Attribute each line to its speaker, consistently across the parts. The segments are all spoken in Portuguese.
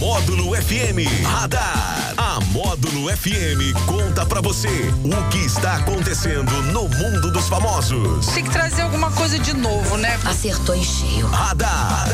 Speaker 1: Módulo FM Radar. A Módulo FM conta pra você o que está acontecendo no mundo dos famosos.
Speaker 2: Tem que trazer alguma coisa de novo, né?
Speaker 3: Acertou em cheio.
Speaker 1: Radar.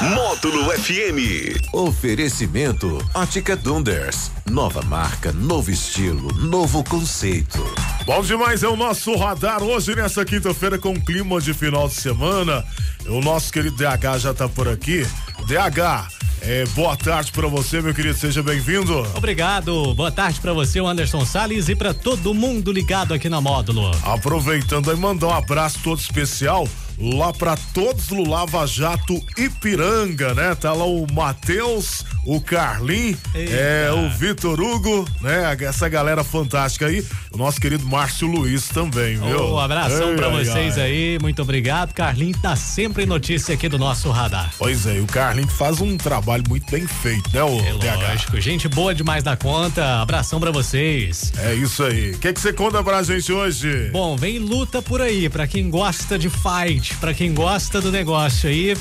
Speaker 1: Módulo FM.
Speaker 4: Oferecimento Ótica Dunders. Nova marca, novo estilo, novo conceito.
Speaker 5: Bom demais, é o nosso radar hoje nessa quinta-feira com clima de final de semana. O nosso querido DH já tá por aqui. DH, é, boa tarde para você, meu querido, seja bem-vindo.
Speaker 6: Obrigado, boa tarde para você, Anderson Salles e para todo mundo ligado aqui na Módulo.
Speaker 5: Aproveitando aí, mandar um abraço todo especial lá para todos do Lava Jato Ipiranga, né? Tá lá o Matheus, o Carlin, é, o Vitor Hugo, né? Essa galera fantástica aí. O nosso querido Márcio Luiz também, viu?
Speaker 6: Um abração para vocês
Speaker 5: ai.
Speaker 6: aí, muito obrigado. Carlin tá sempre notícia aqui do nosso radar.
Speaker 5: Pois é, o Carlin faz um trabalho muito bem feito, né, o
Speaker 6: É
Speaker 5: DH?
Speaker 6: lógico, gente boa demais da conta. Abração para vocês.
Speaker 5: É isso aí. O que que você conta pra gente hoje?
Speaker 6: Bom, vem luta por aí, para quem gosta de fight, para quem gosta do negócio aí,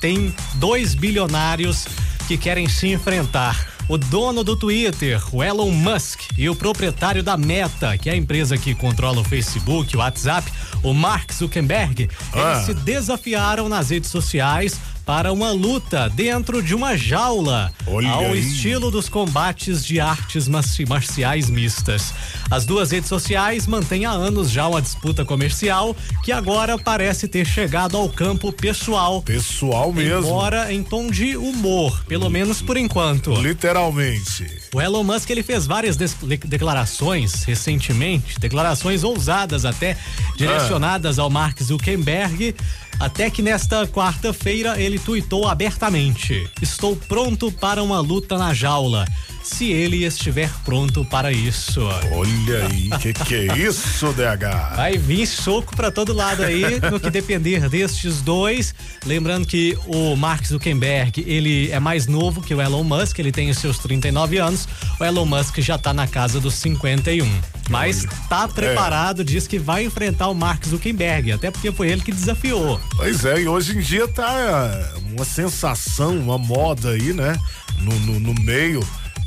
Speaker 6: tem dois bilionários que querem se enfrentar. O dono do Twitter, o Elon Musk, e o proprietário da Meta, que é a empresa que controla o Facebook, o WhatsApp, o Mark Zuckerberg,
Speaker 5: Ah.
Speaker 6: eles se desafiaram nas redes sociais para uma luta dentro de uma jaula,
Speaker 5: Olha
Speaker 6: ao
Speaker 5: aí.
Speaker 6: estilo do dos combates de artes marci- marciais mistas. As duas redes sociais mantêm há anos já uma disputa comercial que agora parece ter chegado ao campo pessoal.
Speaker 5: Pessoal mesmo.
Speaker 6: Embora em tom de humor, pelo menos por enquanto.
Speaker 5: Literalmente.
Speaker 6: O Elon Musk ele fez várias declarações recentemente, declarações ousadas até direcionadas ao Mark Zuckerberg, até que nesta quarta-feira ele tuitou abertamente: "Estou pronto para uma luta na jaula." Se ele estiver pronto para isso.
Speaker 5: Olha aí, que que é isso, DH?
Speaker 6: Vai vir soco pra todo lado aí, no que depender destes dois. Lembrando que o Mark Zuckerberg, ele é mais novo que o Elon Musk, ele tem os seus 39 anos. O Elon Musk já tá na casa dos 51. Mas tá preparado, diz que vai enfrentar o Mark Zuckerberg, até porque foi ele que desafiou.
Speaker 5: Pois é, e hoje em dia tá é, uma sensação, uma moda aí, né? No, no, no meio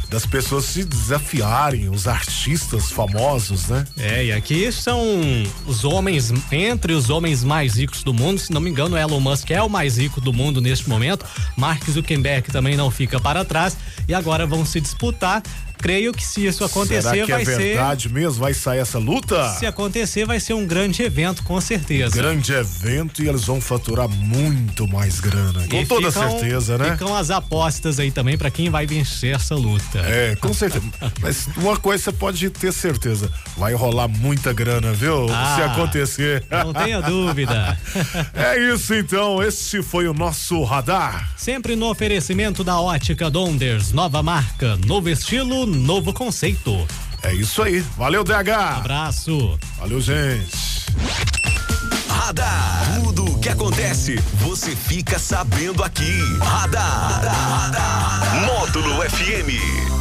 Speaker 5: das pessoas se desafiarem, os artistas famosos, né?
Speaker 6: É, e aqui são os homens, entre os homens mais ricos do mundo, se não me engano, Elon Musk é o mais rico do mundo neste momento, Mark Zuckerberg também não fica para trás, e agora vão se disputar. Creio que se isso acontecer,
Speaker 5: Será que
Speaker 6: vai
Speaker 5: é verdade mesmo? Vai sair essa luta?
Speaker 6: ser. Se acontecer, vai ser um grande evento, com certeza.
Speaker 5: Grande evento e eles vão faturar muito mais grana. Com
Speaker 6: E
Speaker 5: toda
Speaker 6: ficam-
Speaker 5: certeza, né?
Speaker 6: Ficam as apostas aí também para quem vai vencer essa luta.
Speaker 5: É, com certeza. Mas uma coisa você pode ter certeza: vai rolar muita grana, viu?
Speaker 6: Ah.
Speaker 5: Se acontecer.
Speaker 6: Não tenha dúvida.
Speaker 5: É isso então, esse foi o nosso radar.
Speaker 6: Sempre no oferecimento da Ótica Donders, nova marca, novo estilo, novo conceito.
Speaker 5: É isso aí. Valeu, DH.
Speaker 6: Abraço.
Speaker 5: Valeu, gente.
Speaker 1: Radar. Tudo o que acontece, você fica sabendo aqui. Radar. Módulo FM.